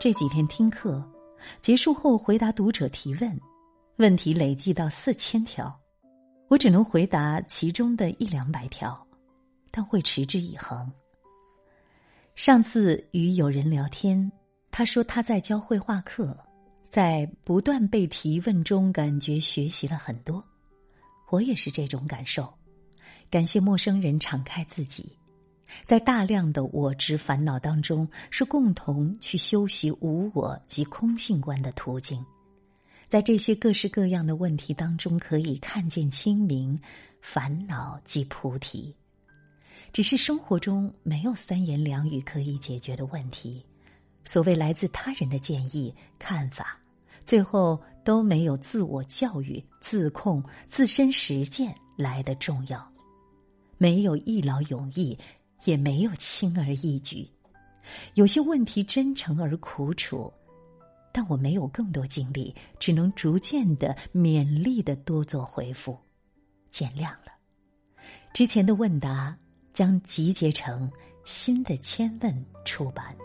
这几天听课结束后回答读者提问，问题累计到四千条，我只能回答其中的一两百条，但会持之以恒。上次与友人聊天，他说他在教绘画课，在不断被提问中感觉学习了很多。我也是这种感受，感谢陌生人敞开自己，在大量的我执烦恼当中，是共同去修习无我及空性观的途径。在这些各式各样的问题当中，可以看见清明，烦恼即菩提。只是生活中没有三言两语可以解决的问题，所谓来自他人的建议看法。最后都没有自我教育、自控、自身实践来的重要，没有一劳永逸，也没有轻而易举。有些问题真诚而苦楚，但我没有更多精力，只能逐渐的勉励的多做回复，见谅了。之前的问答将集结成新的千问出版。